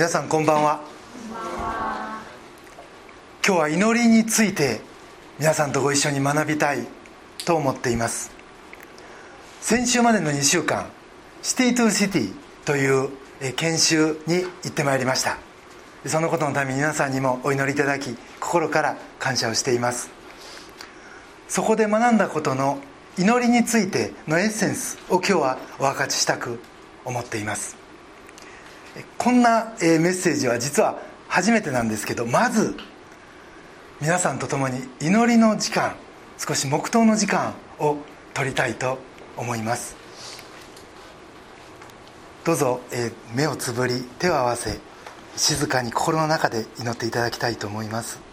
皆さんこんばんは。今日は祈りについて皆さんとご一緒に学びたいと思っています。先週までの2週間シティトゥシティという研修に行ってまいりました。そのことのために皆さんにもお祈りいただき心から感謝をしています。そこで学んだことの祈りについてのエッセンスを今日はお分かちしたく思っています。こんなメッセージは実は初めてなんですけどまず皆さんと共に祈りの時間少し黙祷の時間を取りたいと思います。どうぞ、目をつぶり手を合わせ静かに心の中で祈っていただきたいと思います。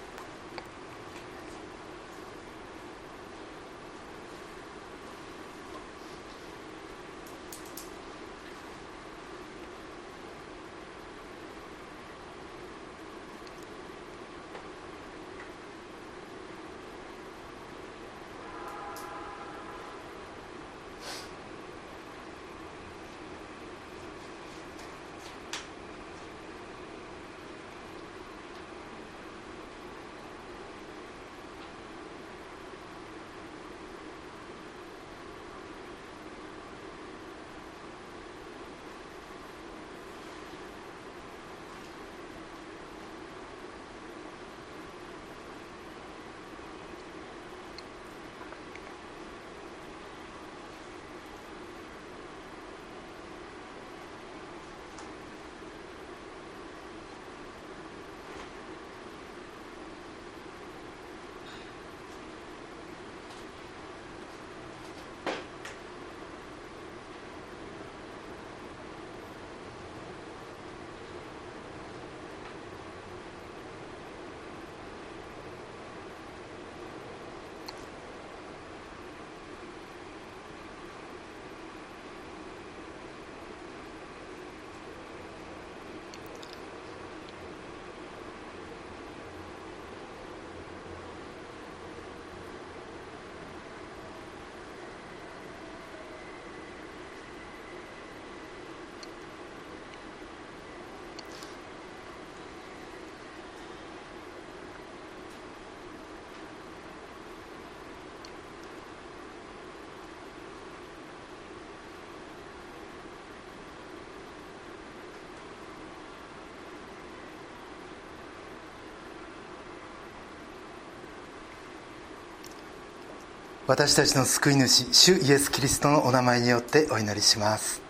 私たちの救い主主イエス・キリストのお名前によってお祈りします。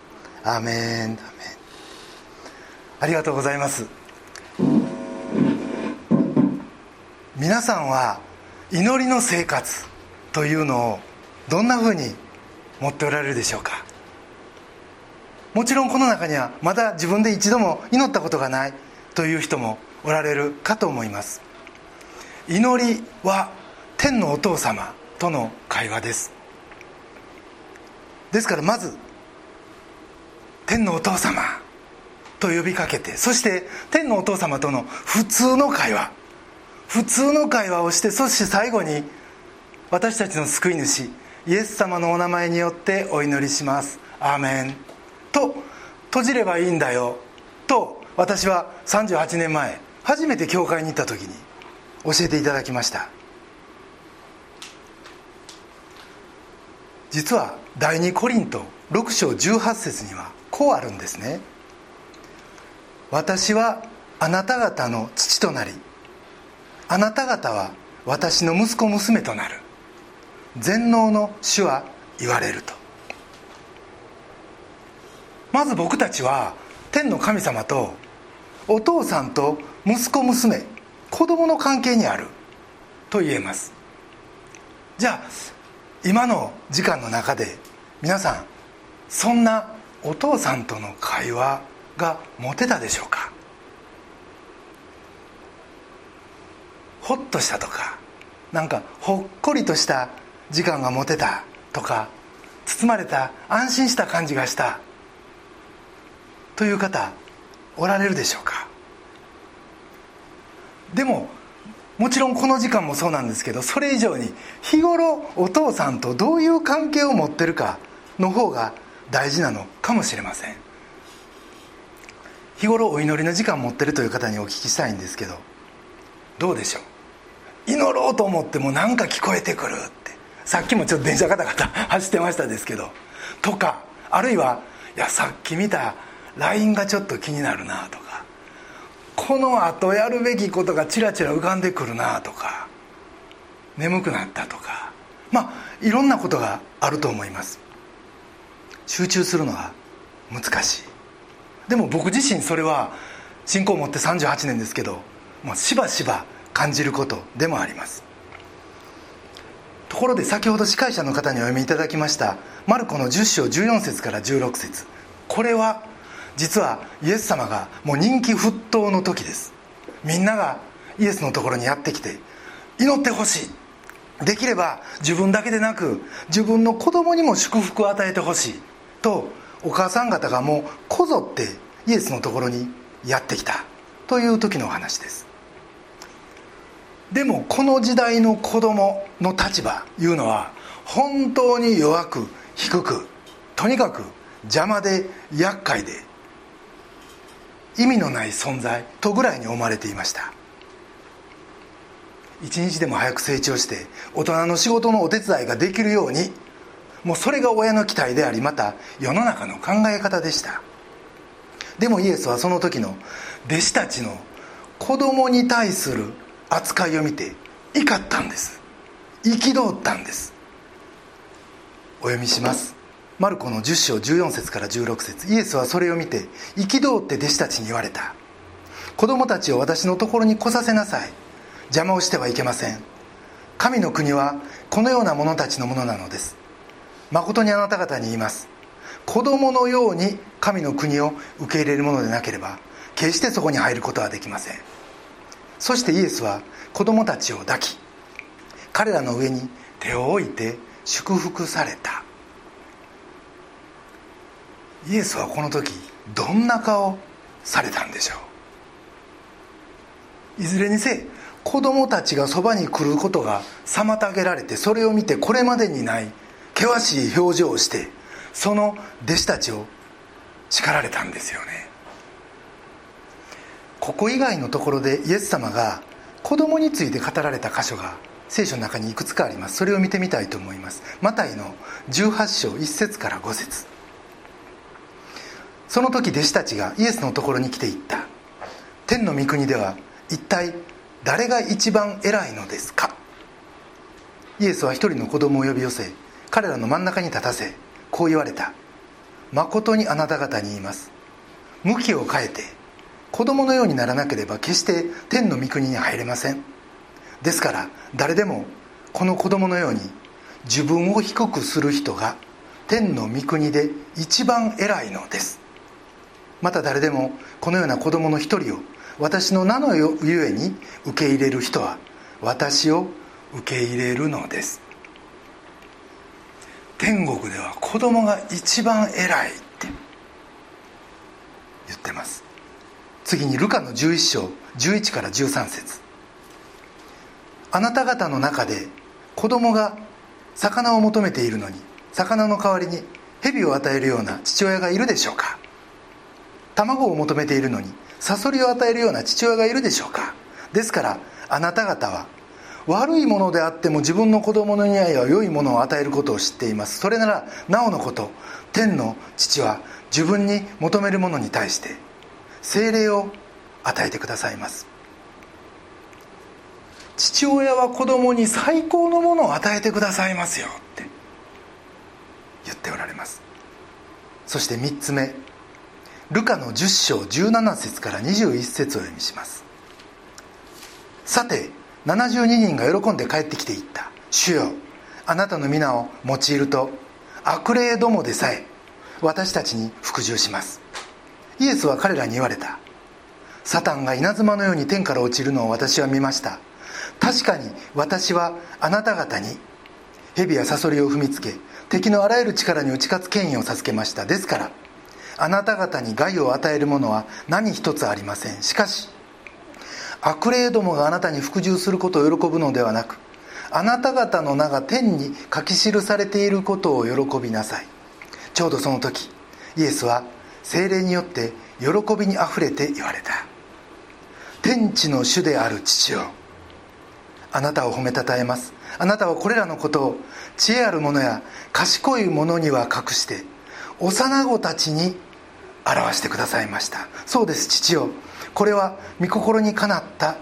アーメンアーメン。ありがとうございます。皆さんは祈りの生活というのをどんなふうに持っておられるでしょうか？もちろんこの中にはまだ自分で一度も祈ったことがないという人もおられるかと思います。祈りは天のお父様。との会話です。ですからまず天のお父様と呼びかけてそして天のお父様との普通の会話普通の会話をしてそして最後に私たちの救い主イエス様のお名前によってお祈りします。アーメン。と閉じればいいんだよ。と私は38年前初めて教会に行った時に教えていただきました。実は第2コリント6章18節にはこうあるんですね。私はあなた方の父となりあなた方は私の息子娘となる。全能の主は言われると。まず僕たちは天の神様とお父さんと息子娘子供の関係にあると言えます。じゃあ今の時間の中で皆さんそんなお父さんとの会話が持てたでしょうか？ほっとしたとかなんかほっこりとした時間が持てたとか包まれた安心した感じがしたという方おられるでしょうか？でももちろんこの時間もそうなんですけどそれ以上に日頃お父さんとどういう関係を持ってるかの方が大事なのかもしれません。日頃お祈りの時間持ってるという方にお聞きしたいんですけどどうでしょう？祈ろうと思ってもなんか聞こえてくるって。さっきもちょっと電車ガタガタ走ってましたですけどとかあるいはいやさっき見た LINE がちょっと気になるなとかこのあとやるべきことがちらちら浮かんでくるなとか眠くなったとかまあいろんなことがあると思います。集中するのは難しい。でも僕自身それは信仰を持って38年ですけどもうしばしば感じることでもあります。ところで先ほど司会者の方にお読みいただきましたマルコの10章14節から16節。これは実はイエス様がもう人気沸騰の時です。みんながイエスのところにやってきて祈ってほしい。できれば自分だけでなく自分の子供にも祝福を与えてほしい。とお母さん方がもうこぞってイエスのところにやってきた。という時のお話です。でもこの時代の子供の立場いうのは本当に弱く低くとにかく邪魔で厄介で意味のない存在とぐらいに思われていました。一日でも早く成長して大人の仕事のお手伝いができるようにもうそれが親の期待でありまた世の中の考え方でした。でもイエスはその時の弟子たちの子供に対する扱いを見て怒ったんです。憤ったんです。お読みします。マルコの10章14節から16節。イエスはそれを見て憤って弟子たちに言われた。子供たちを私のところに来させなさい。邪魔をしてはいけません。神の国はこのような者たちのものなのです。誠にあなた方に言います。子供のように神の国を受け入れるものでなければ決してそこに入ることはできません。そしてイエスは子供たちを抱き彼らの上に手を置いて祝福された。イエスはこの時どんな顔されたんでしょう？いずれにせ子供たちがそばに来ることが妨げられてそれを見てこれまでにない険しい表情をしてその弟子たちを叱られたんですよね。ここ以外のところでイエス様が子供について語られた箇所が聖書の中にいくつかあります。それを見てみたいと思います。マタイの18章1節から5節。その時弟子たちがイエスのところに来ていった。天の御国では一体誰が一番偉いのですか？イエスは一人の子供を呼び寄せ彼らの真ん中に立たせこう言われた。誠にあなた方に言います。向きを変えて子供のようにならなければ決して天の御国に入れません。ですから誰でもこの子供のように自分を低くする人が天の御国で一番偉いのです。また誰でもこのような子供の一人を私の名のゆえに受け入れる人は私を受け入れるのです。天国では子供が一番偉いって言ってます。次にルカの11章11から13節。あなた方の中で子供が魚を求めているのに魚の代わりに蛇を与えるような父親がいるでしょうか？卵を求めているのにサソリを与えるような父親がいるでしょうか。ですからあなた方は悪いものであっても自分の子供のには良いものを与えることを知っています。それならなおのこと天の父は自分に求めるものに対して精霊を与えてくださいます。父親は子供に最高のものを与えてくださいますよって言っておられます。そして3つ目。ルカの10章17節から21節を読みします。さて72人が喜んで帰ってきていった。主よあなたの皆を用いると悪霊どもでさえ私たちに服従します。イエスは彼らに言われた。サタンが稲妻のように天から落ちるのを私は見ました。確かに私はあなた方に蛇やサソリを踏みつけ敵のあらゆる力に打ち勝つ権威を授けました。ですからあなた方に害を与えるものは何一つありません。しかし悪霊どもがあなたに服従することを喜ぶのではなくあなた方の名が天に書き記されていることを喜びなさい。ちょうどその時イエスは精霊によって喜びにあふれて言われた。天地の主である父よ。あなたを褒めたたえます。あなたはこれらのことを知恵ある者や賢い者には隠して幼子たちに表してくださいました。そうです父よ。これは御心にかなった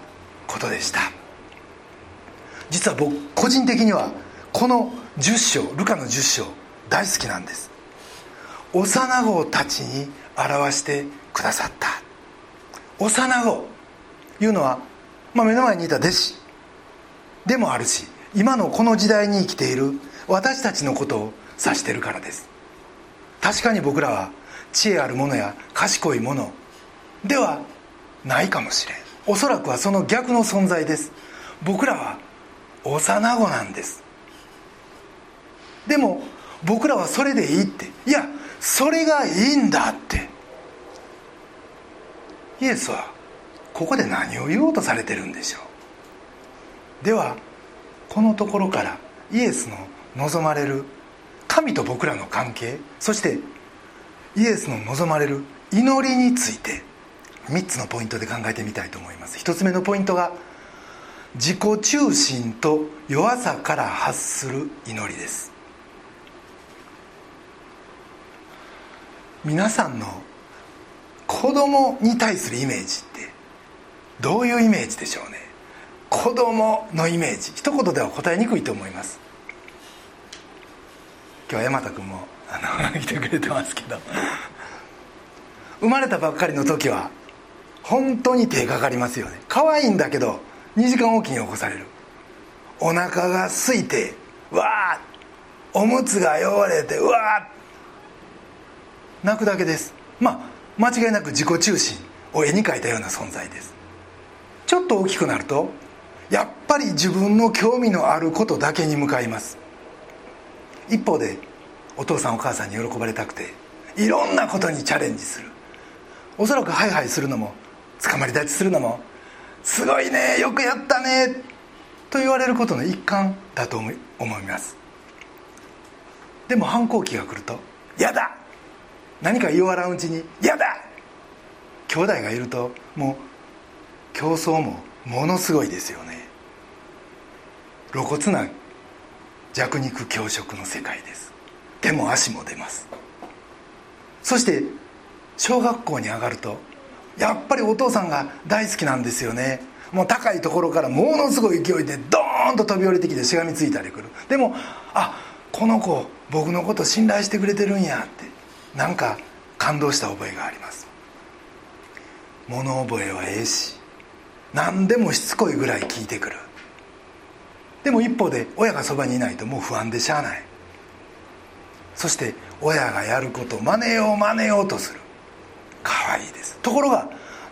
ことでした。実は僕個人的にはこの10章ルカの10章大好きなんです。幼子たちに表してくださった。幼子というのは、まあ、目の前にいた弟子でもあるし今のこの時代に生きている私たちのことを指してるからです。確かに僕らは知恵あるものや賢いもの。ではないかもしれん。おそらくはその逆の存在です。僕らは幼子なんです。でも僕らはそれでいいって。いやそれがいいんだって。イエスはここで何を言おうとされてるんでしょう。ではこのところからイエスの望まれる神と僕らの関係そしてイエスの望まれる祈りについて3つのポイントで考えてみたいと思います。1つ目のポイントが自己中心と弱さから発する祈りです。皆さんの子供に対するイメージってどういうイメージでしょうね？子供のイメージ。一言では答えにくいと思います。今日は山田君もあの 来てくれてますけど。生まれたばっかりの時は本当に手かかりますよね。可愛いんだけど2時間おきに起こされる。お腹が空いてわあおむつが汚れてうわあ泣くだけです。まあ間違いなく自己中心を絵に描いたような存在です。ちょっと大きくなるとやっぱり自分の興味のあることだけに向かいます。一方でお父さんお母さんに喜ばれたくていろんなことにチャレンジするおそらくハイハイするのも捕まり立ちするのもすごいねよくやったねと言われることの一環だと思いますでも反抗期が来ると「やだ!」何か言わらんうちに「やだ!」兄弟がいるともう競争もものすごいですよね露骨な弱肉強食の世界です手も足も出ます。そして小学校に上がるとやっぱりお父さんが大好きなんですよね。もう高いところからものすごい勢いでドーンと飛び降りてきてしがみついたりくる。でもあこの子僕のこと信頼してくれてるんやってなんか感動した覚えがあります。物覚えはええし何でもしつこいぐらい聞いてくる。でも一方で親がそばにいないともう不安でしゃあない。そして親がやること真似よう真似ようとする。可愛いです。ところが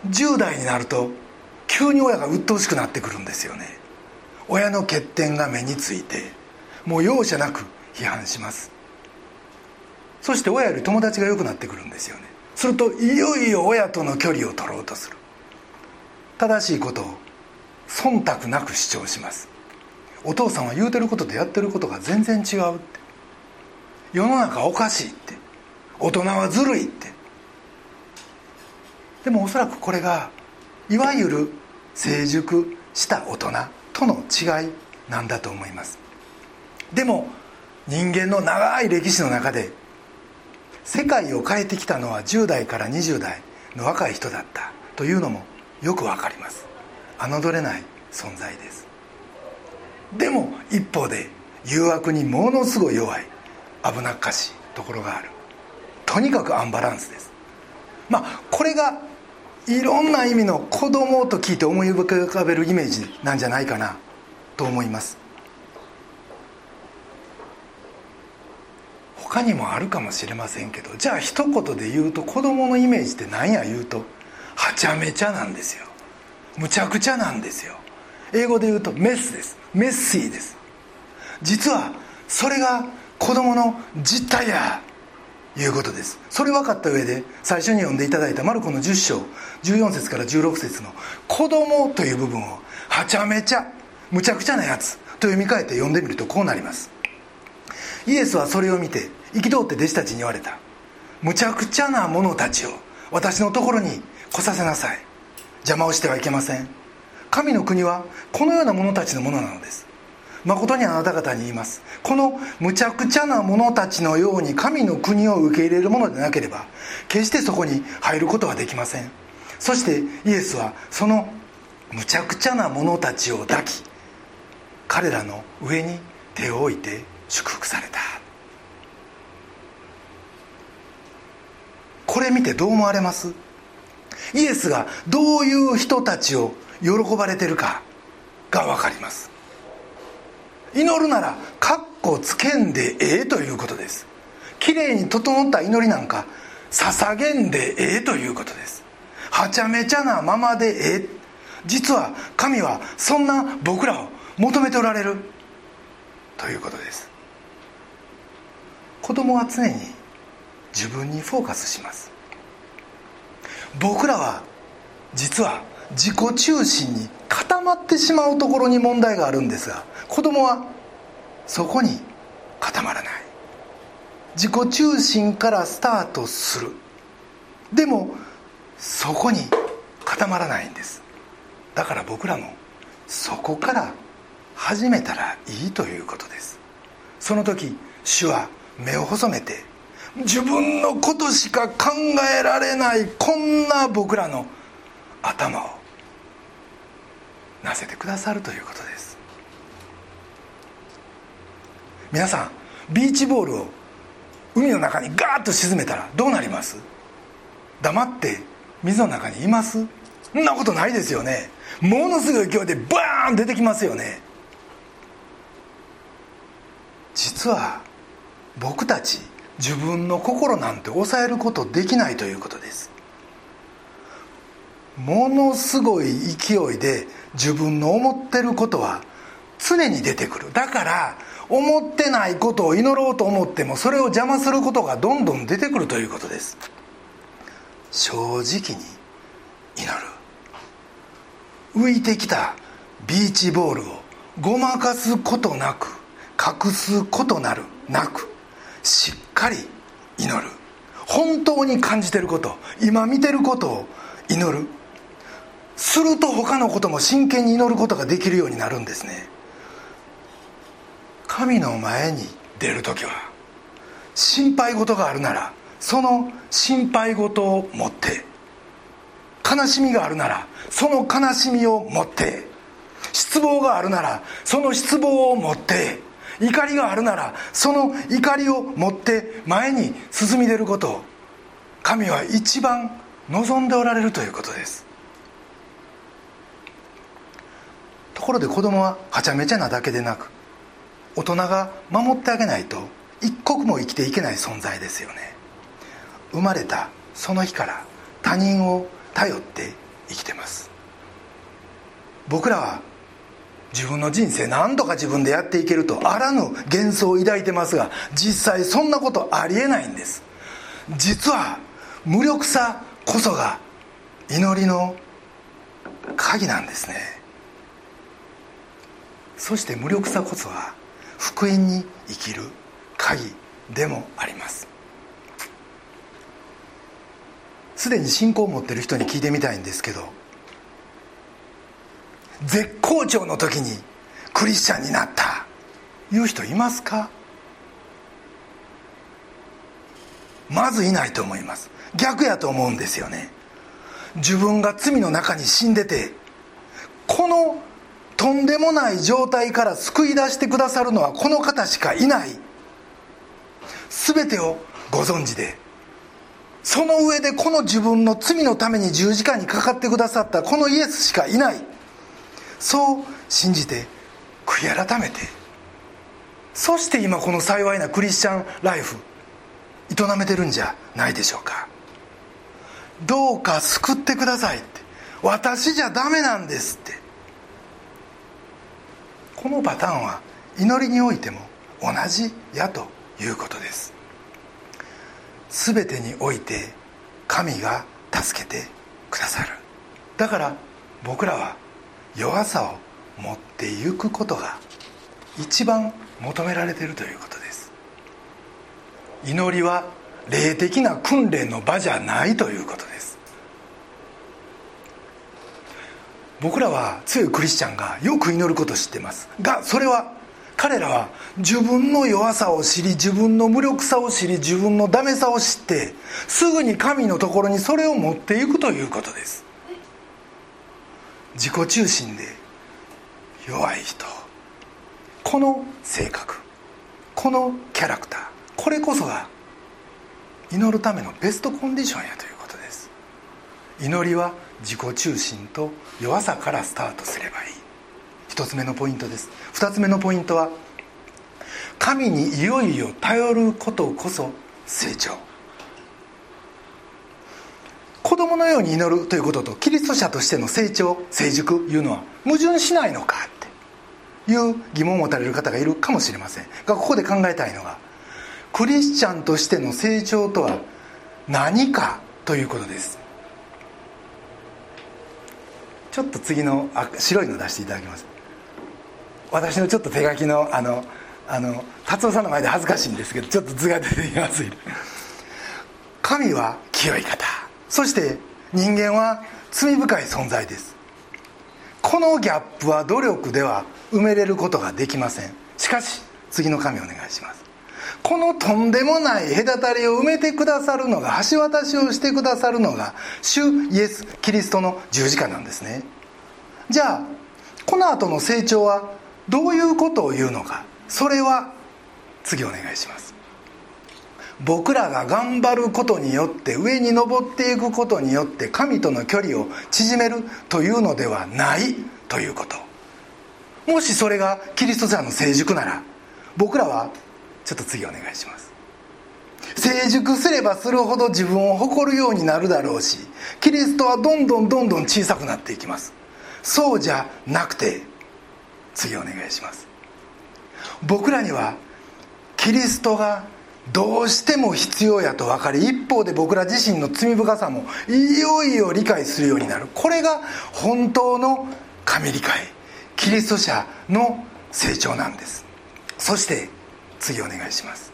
10代になると急に親が鬱陶しくなってくるんですよね。親の欠点が目についてもう容赦なく批判します。そして親より友達が良くなってくるんですよね。するといよいよ親との距離を取ろうとする。正しいことを忖度なく主張します。お父さんは言うてることとやってることが全然違うって。世の中おかしいって。大人はずるいって。でもおそらくこれがいわゆる成熟した大人との違いなんだと思います。でも人間の長い歴史の中で世界を変えてきたのは10代から20代の若い人だったというのもよくわかります。侮れない存在です。でも一方で誘惑にものすごい弱い危なっかしいところがある。とにかくアンバランスです。まあこれがいろんな意味の子供と聞いて思い浮かべるイメージなんじゃないかなと思います。他にもあるかもしれませんけどじゃあ一言で言うと子供のイメージって何や言うとはちゃめちゃなんですよ。むちゃくちゃなんですよ。英語で言うとメスです。メッシーです。実はそれが子供の実態やいうことです。それ分かった上で最初に読んでいただいたマルコの10章14節から16節の「子供という部分をはちゃめちゃむちゃくちゃなやつと読み替えて読んでみるとこうなります。イエスはそれを見て憤って弟子たちに言われた。むちゃくちゃな者たちを私のところに来させなさい。邪魔をしてはいけません。神の国はこのような者たちのものなのです。誠にあなた方に言います。このむちゃくちゃな者たちのように神の国を受け入れるものでなければ決してそこに入ることはできません。そしてイエスはそのむちゃくちゃな者たちを抱き彼らの上に手を置いて祝福された。これ見てどう思われます？イエスがどういう人たちを喜ばれてるかが分かります。祈るならカッコつけんでええということです。きれいに整った祈りなんか捧げんでええということです。はちゃめちゃなままでええ。実は神はそんな僕らを求めておられる。ということです。子供は常に自分にフォーカスします。僕らは実は自己中心に固まってしまうところに問題があるんですが子供はそこに固まらない。自己中心からスタートする。でもそこに固まらないんです。だから僕らもそこから始めたらいいということです。その時主は目を細めて自分のことしか考えられないこんな僕らの頭をなせてくださるということです。皆さんビーチボールを海の中にガーッと沈めたらどうなります？黙って水の中にいます？そんなことないですよね。ものすごい勢いでバーン出てきますよね。実は僕たち自分の心なんて抑えることできないということです。ものすごい勢いで自分の思ってることは常に出てくる。だから思ってないことを祈ろうと思ってもそれを邪魔することがどんどん出てくるということです。正直に祈る。浮いてきたビーチボールをごまかすことなく隠すことなるなくしっかり祈る。本当に感じてること今見てることを祈る。すると他のことも真剣に祈ることができるようになるんですね。神の前に出る時は心配事があるならその心配事を持って悲しみがあるならその悲しみを持って失望があるならその失望を持って怒りがあるならその怒りを持って前に進み出ることを神は一番望んでおられるということです。ところで子供ははちゃめちゃなだけでなく大人が守ってあげないと一刻も生きていけない存在ですよね。生まれたその日から他人を頼って生きてます。僕らは自分の人生何とか自分でやっていけるとあらぬ幻想を抱いてますが実際そんなことありえないんです。実は無力さこそが祈りの鍵なんですね。そして無力さこそは福音に生きる鍵でもあります。すでに信仰を持ってる人に聞いてみたいんですけど絶好調の時にクリスチャンになったいう人いますか？まずいないと思います。逆やと思うんですよね。自分が罪の中に死んでてこのとんでもない状態から救い出してくださるのはこの方しかいない。全てをご存知で。その上でこの自分の罪のために十字架にかかってくださったこのイエスしかいない。そう信じて悔い改めて。そして今この幸いなクリスチャンライフ営めてるんじゃないでしょうか。どうか救ってくださいって。私じゃダメなんですって。このパターンは祈りにおいても同じやということです全てにおいて神が助けてくださる。だから僕らは弱さを持っていくことが一番求められているということです。祈りは霊的な訓練の場じゃないということです。僕らは強いクリスチャンがよく祈ることを知ってます。がそれは彼らは自分の弱さを知り自分の無力さを知り自分のダメさを知ってすぐに神のところにそれを持っていくということです。自己中心で弱い人。この性格。このキャラクター。これこそが祈るためのベストコンディションやということです。祈りは自己中心と弱さからスタートすればいい。一つ目のポイントです。二つ目のポイントは神にいよいよ頼ることこそ成長。子供のように祈るということとキリスト者としての成長成熟いうのは矛盾しないのかっていう疑問を持たれる方がいるかもしれません。がここで考えたいのがクリスチャンとしての成長とは何かということです。ちょっと次の白いの出していただきます。私のちょっと手書きのあのあの達夫さんの前で恥ずかしいんですけどちょっと図が出てきます。神は清い方。そして人間は罪深い存在です。このギャップは努力では埋めれることができません。しかし次の神お願いします。このとんでもない隔たりを埋めてくださるのが橋渡しをしてくださるのが主イエス・キリストの十字架なんですね。じゃあこの後の成長はどういうことを言うのか。それは次お願いします。僕らが頑張ることによって上に登っていくことによって神との距離を縮めるというのではないということ。もしそれがキリスト者の成熟なら僕らはちょっと次お願いします。成熟すればするほど自分を誇るようになるだろうしキリストはどんどんどんどん小さくなっていきます。そうじゃなくて次お願いします。僕らにはキリストがどうしても必要やと分かり一方で僕ら自身の罪深さもいよいよ理解するようになる。これが本当の神理解キリスト者の成長なんです。そして次お願いします。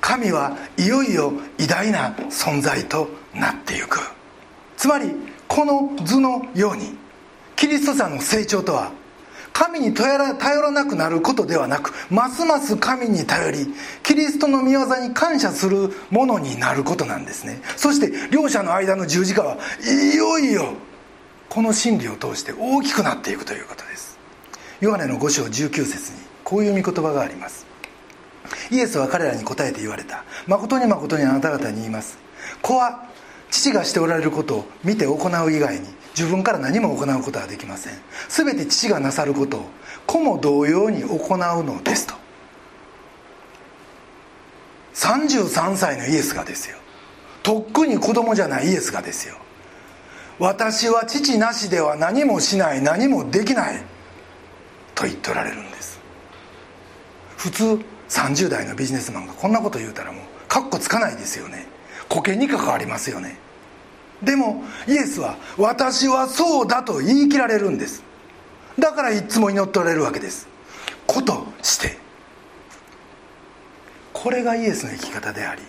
神はいよいよ偉大な存在となっていく。つまりこの図のようにキリスト者の成長とは神に頼ら頼らなくなることではなくますます神に頼りキリストの御業に感謝するものになることなんですね。そして両者の間の十字架はいよいよこの真理を通して大きくなっていくということです。ヨハネの5章19節にこういう御言葉があります。イエスは彼らに答えて言われた。誠に誠にあなた方に言います。子は父がしておられることを見て行う以外に自分から何も行うことはできません。全て父がなさることを子も同様に行うのですと。33歳のイエスがですよ。とっくに子供じゃないイエスがですよ。私は父なしでは何もしない何もできないと言っておられるんです。普通30代のビジネスマンがこんなこと言うたらもうカッコつかないですよね。保険に関わりますよね。でもイエスは「私はそうだ」と言い切られるんです。だからいつも祈っておられるわけです。ことして。これがイエスの生き方であり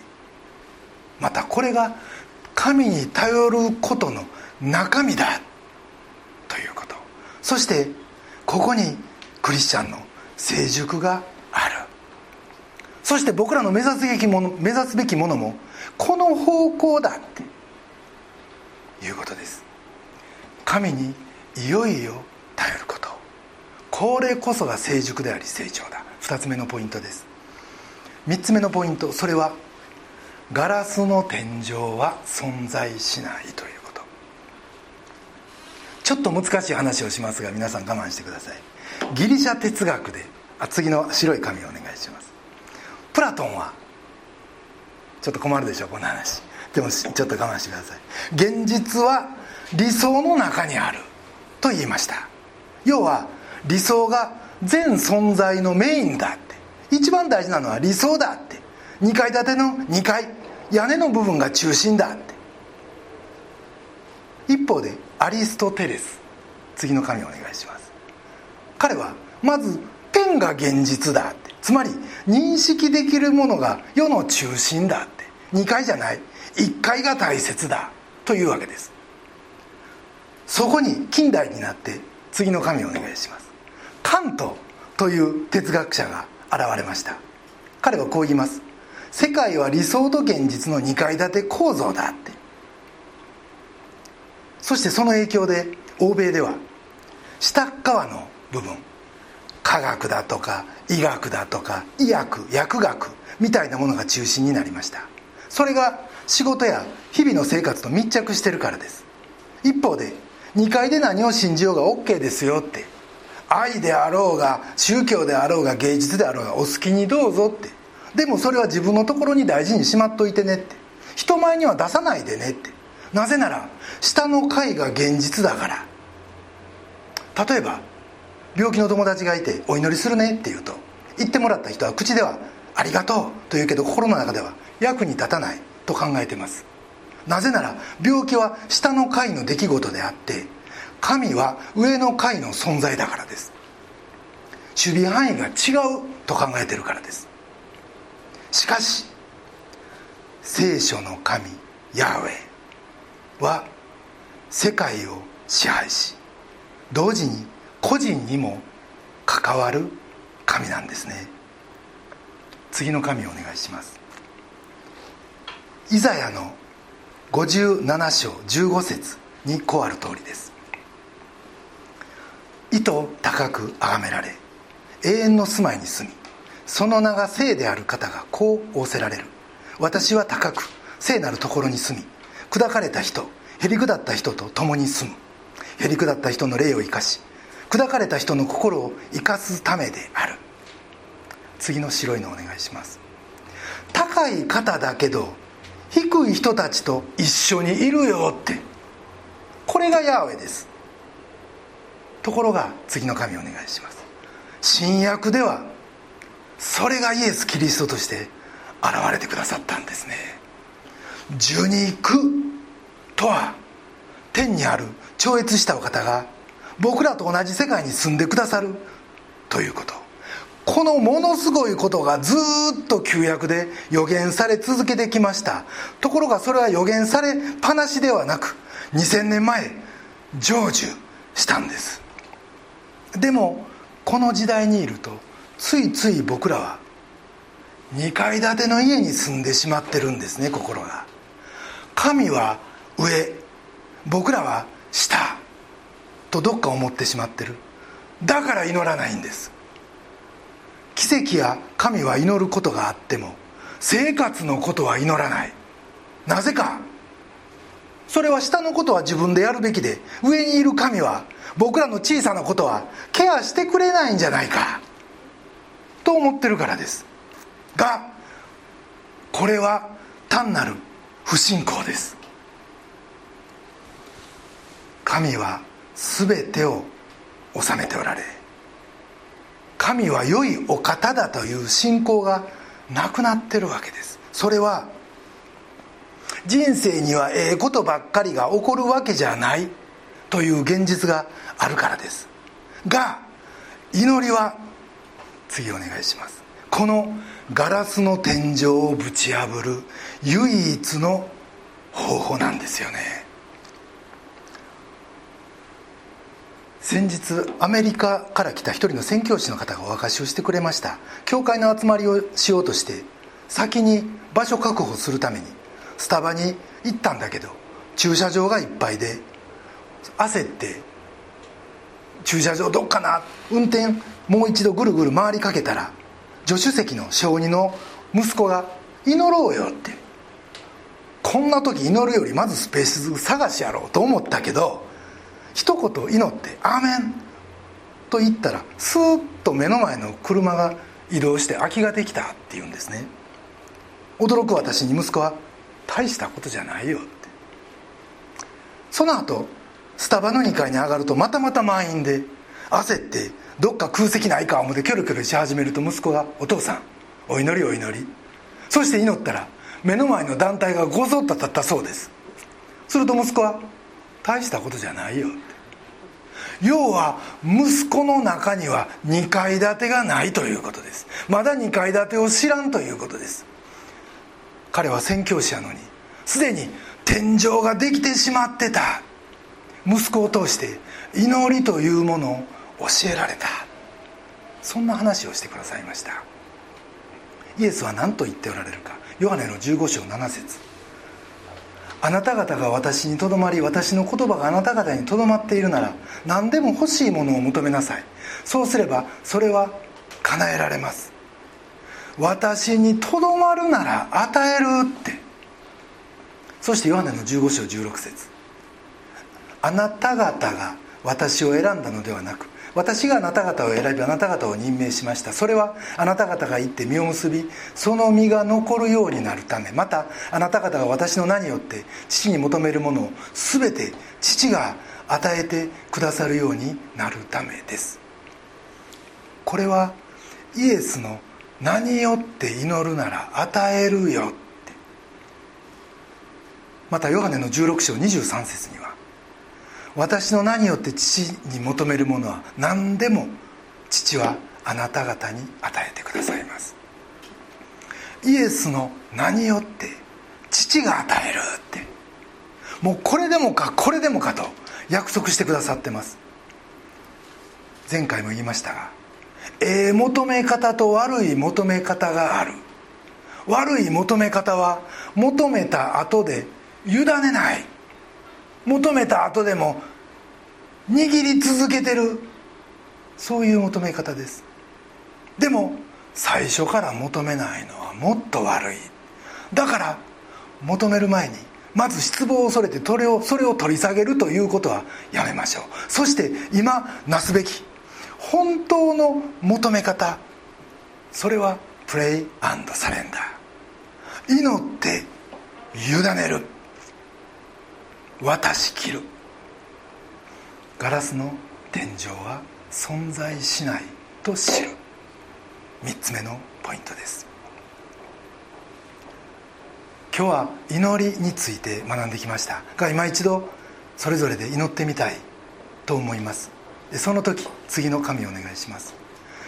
またこれが神に頼ることの中身だということ。そしてここにクリスチャンの成熟がある。そして僕らの目指すべきもの目指すべきものもこの方向だっていうことです。神にいよいよ頼ること。これこそが成熟であり成長だ。2つ目のポイントです。3つ目のポイントそれはガラスの天井は存在しないということ。ちょっと難しい話をしますが皆さん我慢してください。ギリシャ哲学であ次の白い紙をお願いします。プラトンはちょっと困るでしょこの話。でもちょっと我慢してください。現実は理想の中にあると言いました。要は理想が全存在のメインだって。一番大事なのは理想だって。2階建ての2階屋根の部分が中心だって。一方でアリストテレス。次の紙お願いします。彼はまずペンが現実だって。つまり認識できるものが世の中心だって。2階じゃない。1階が大切だというわけです。そこに近代になって次の紙をお願いします。カントという哲学者が現れました。彼はこう言います。世界は理想と現実の2階建て構造だって。そしてその影響で欧米では下側の部分科学だとか医学だとか医薬薬学みたいなものが中心になりました。それが仕事や日々の生活と密着してるからです。一方で2階で何を信じようが OK ですよって愛であろうが宗教であろうが芸術であろうがお好きにどうぞって。でもそれは自分のところに大事にしまっといてねって。人前には出さないでねって。なぜなら下の階が現実だから。例えば病気の友達がいて「お祈りするね」って言うと言ってもらった人は口では「ありがとう」と言うけど心の中では役に立たないと考えてます。なぜなら病気は下の階の出来事であって神は上の階の存在だからです。守備範囲が違うと考えてるからです。しかし聖書の神ヤーウェイは世界を支配し同時に個人にも関わる神なんですね。次の神お願いします。イザヤの57章15節にこうある通りです。意図高く崇められ永遠の住まいに住みその名が聖である方がこう仰せられる。私は高く聖なるところに住み砕かれた人へりくだった人と共に住む。へりくだった人の霊を生かし砕かれた人の心を生かすためである。次の白いのお願いします。高い方だけど低い人たちと一緒にいるよって。これがヤーウェです。ところが次の紙お願いします。新約ではそれがイエス・キリストとして現れてくださったんですね。受肉とは天にある超越したお方が僕らと同じ世界に住んでくださる。ということ。このものすごいことがずっと旧約で予言され続けてきました。ところがそれは予言されっぱなしではなく2000年前成就したんです。でもこの時代にいるとついつい僕らは2階建ての家に住んでしまってるんですね心が。神は上僕らは下。とどっか思ってしまってる。だから祈らないんです。奇跡や神は祈ることがあっても生活のことは祈らない。なぜか。それは下のことは自分でやるべきで上にいる神は僕らの小さなことはケアしてくれないんじゃないか。と思ってるからです。がこれは単なる不信仰です。神は全てを治めておられ神は良いお方だという信仰がなくなってるわけです。それは人生にはええことばっかりが起こるわけじゃないという現実があるからです。が祈りは次お願いします。このガラスの天井をぶち破る唯一の方法なんですよね。先日アメリカから来た一人の宣教師の方がお明かしをしてくれました。教会の集まりをしようとして先に場所確保するためにスタバに行ったんだけど駐車場がいっぱいで焦って駐車場どっかな？運転もう一度ぐるぐる回りかけたら助手席の小児の息子が「祈ろうよ」って。こんな時祈るよりまずスペース探しやろうと思ったけど一言祈って「アーメン」と言ったらスーッと目の前の車が移動して空きができたって言うんですね。驚く私に息子は「大したことじゃないよ」って。その後スタバの2階に上がるとまたまた満員で焦ってどっか空席ないか思ってキョロキョロし始めると息子が「お父さんお祈りお祈り」そして祈ったら目の前の団体がごぞっと立ったそうです。すると息子は「大したことじゃないよ」要は息子の中には2階建てがないということです。まだ2階建てを知らんということです。彼は宣教師やのにすでに天井ができてしまってた。息子を通して祈りというものを教えられた。そんな話をしてくださいました。イエスは何と言っておられるか。ヨハネの15章7節。あなた方が私にとどまり私の言葉があなた方にとどまっているなら何でも欲しいものを求めなさい。そうすればそれは叶えられます。私にとどまるなら与えるって。そしてヨハネの15章16節。あなた方が私を選んだのではなく私があなた方を選びあなた方を任命しました。それはあなた方が行って実を結びその実が残るようになるため。またあなた方が私の名によって父に求めるものを全て父が与えてくださるようになるためです。これはイエスの名によって祈るなら与えるよって。またヨハネの16章23節には私の名によって父に求めるものは何でも父はあなた方に与えてくださいます。イエスの名によって父が与えるって。もうこれでもかこれでもかと約束してくださってます。前回も言いましたがええ求め方と悪い求め方がある。悪い求め方は求めた後で委ねない。求めた後でも握り続けてるそういう求め方です。でも最初から求めないのはもっと悪い。だから求める前にまず失望を恐れてそれをそれを取り下げるということはやめましょう。そして今なすべき。本当の求め方。それはプレイサレンダー。祈って委ねる。渡し切る。ガラスの天井は存在しないと知る。3つ目のポイントです。今日は祈りについて学んできました。が今一度それぞれで祈ってみたいと思います。その時次の紙お願いします。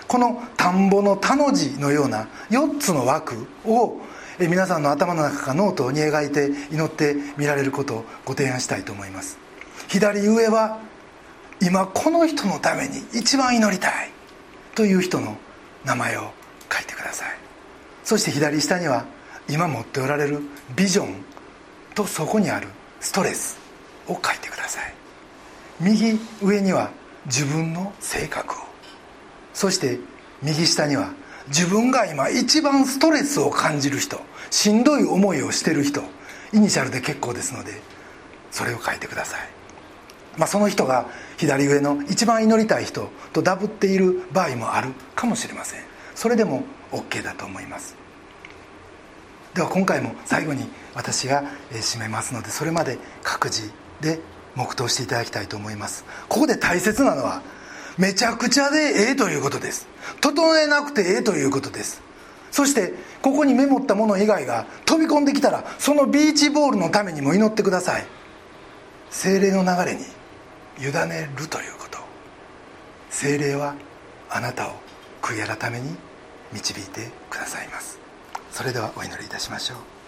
この田んぼの田の字のような4つの枠を皆さんの頭の中かノートに描いて祈ってみられることをご提案したいと思います。左上は今この人のために一番祈りたいという人の名前を書いてください。そして左下には今持っておられるビジョンとそこにあるストレスを書いてください。右上には自分の性格を。そして右下には自分が今一番ストレスを感じる人しんどい思いをしてる人イニシャルで結構ですのでそれを書いてください、まあ、その人が左上の一番祈りたい人とダブっている場合もあるかもしれません。それでも OK だと思います。では今回も最後に私が締めますのでそれまで各自で黙祷していただきたいと思います。ここで大切なのはめちゃくちゃでええということです。整えなくてええということです。そしてここにメモったもの以外が飛び込んできたらそのビーチボールのためにも祈ってください。精霊の流れに委ねるということ。精霊はあなたを悔い改めに導いてくださいます。それではお祈りいたしましょう。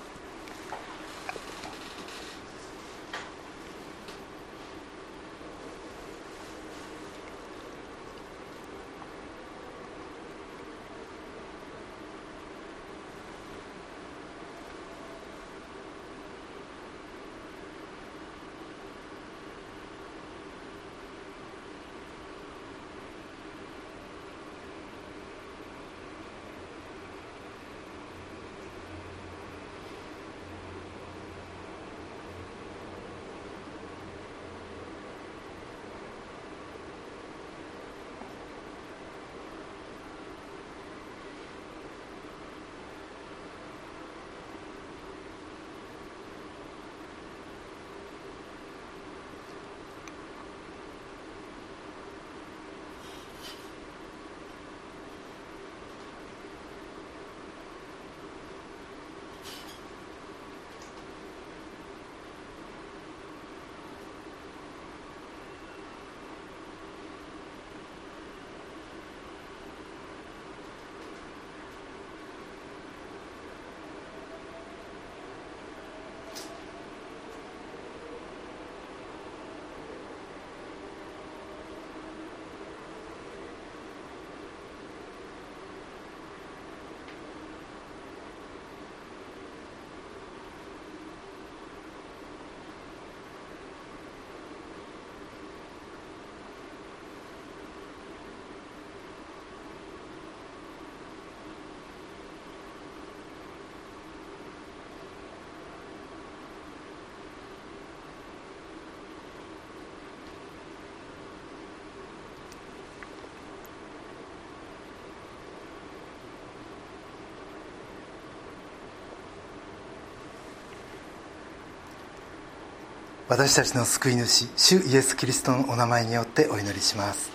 私たちの救い主主イエス・キリストのお名前によってお祈りします。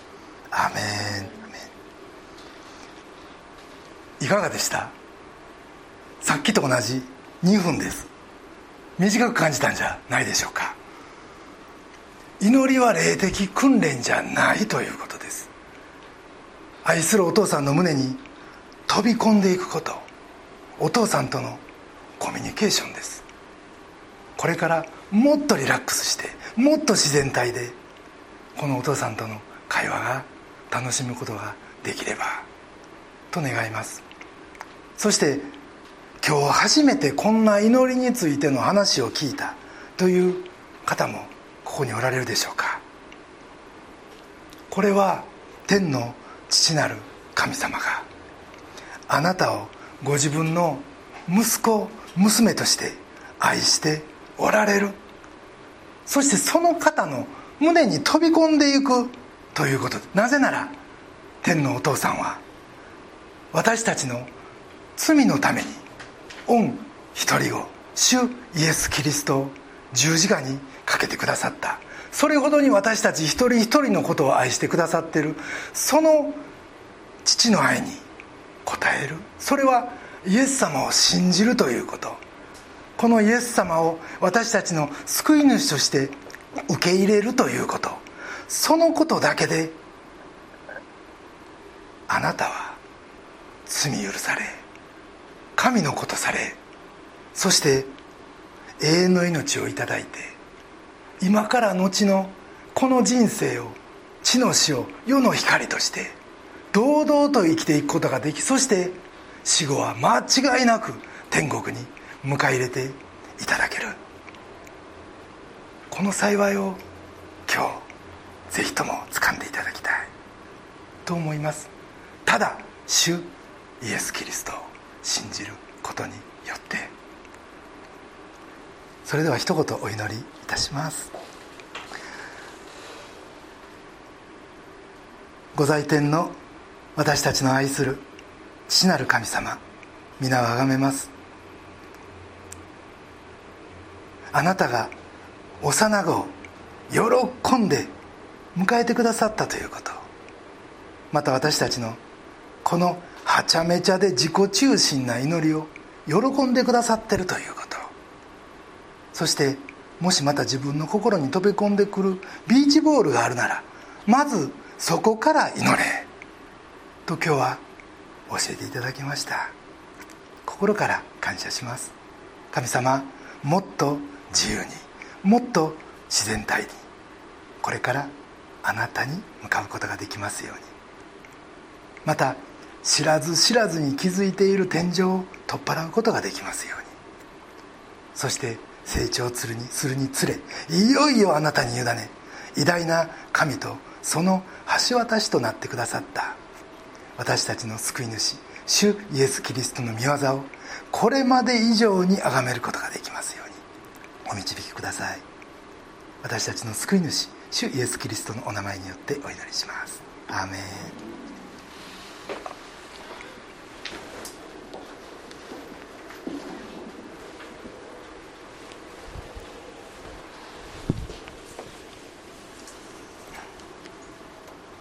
アメン。いかがでした？さっきと同じ2分です。短く感じたんじゃないでしょうか。祈りは霊的訓練じゃないということです。愛するお父さんの胸に飛び込んでいくこと。お父さんとのコミュニケーションです。これからもっとリラックスしてもっと自然体でこのお父さんとの会話が楽しむことができればと願います。そして今日初めてこんな祈りについての話を聞いたという方もここにおられるでしょうか。これは天の父なる神様があなたをご自分の息子娘として愛しておられる。そしてその方の胸に飛び込んでいく。ということ。なぜなら天のお父さんは私たちの罪のために御一人子主イエス・キリストを十字架にかけてくださった。それほどに私たち一人一人のことを愛してくださっている。その父の愛に応える。それはイエス様を信じるということ。このイエス様を私たちの救い主として受け入れるということ。そのことだけであなたは罪許され神のことされそして永遠の命をいただいて今から後のこの人生を地の死を世の光として堂々と生きていくことができそして死後は間違いなく天国に迎え入れていただける。この幸いを今日ぜひとも掴んでいただきたい。と思います。ただ主イエス・キリストを信じることによって。それでは一言お祈りいたします。ご在天の私たちの愛する父なる神様皆をあがめます。あなたが幼子を喜んで迎えてくださったということ。また私たちのこのはちゃめちゃで自己中心な祈りを喜んでくださってるということ。そしてもしまた自分の心に飛び込んでくるビーチボールがあるならまずそこから祈れ。と今日は教えていただきました。心から感謝します。神様もっと自由にもっと自然体にこれからあなたに向かうことができますように。また知らず知らずに気づいている天井を取っ払うことができますように。そして成長するにするにつれいよいよあなたに委ね偉大な神とその橋渡しとなってくださった。私たちの救い主主イエス・キリストの御業をこれまで以上に崇めることができますように。お導きください。私たちの救い主主イエス・キリストのお名前によってお祈りします。アーメン。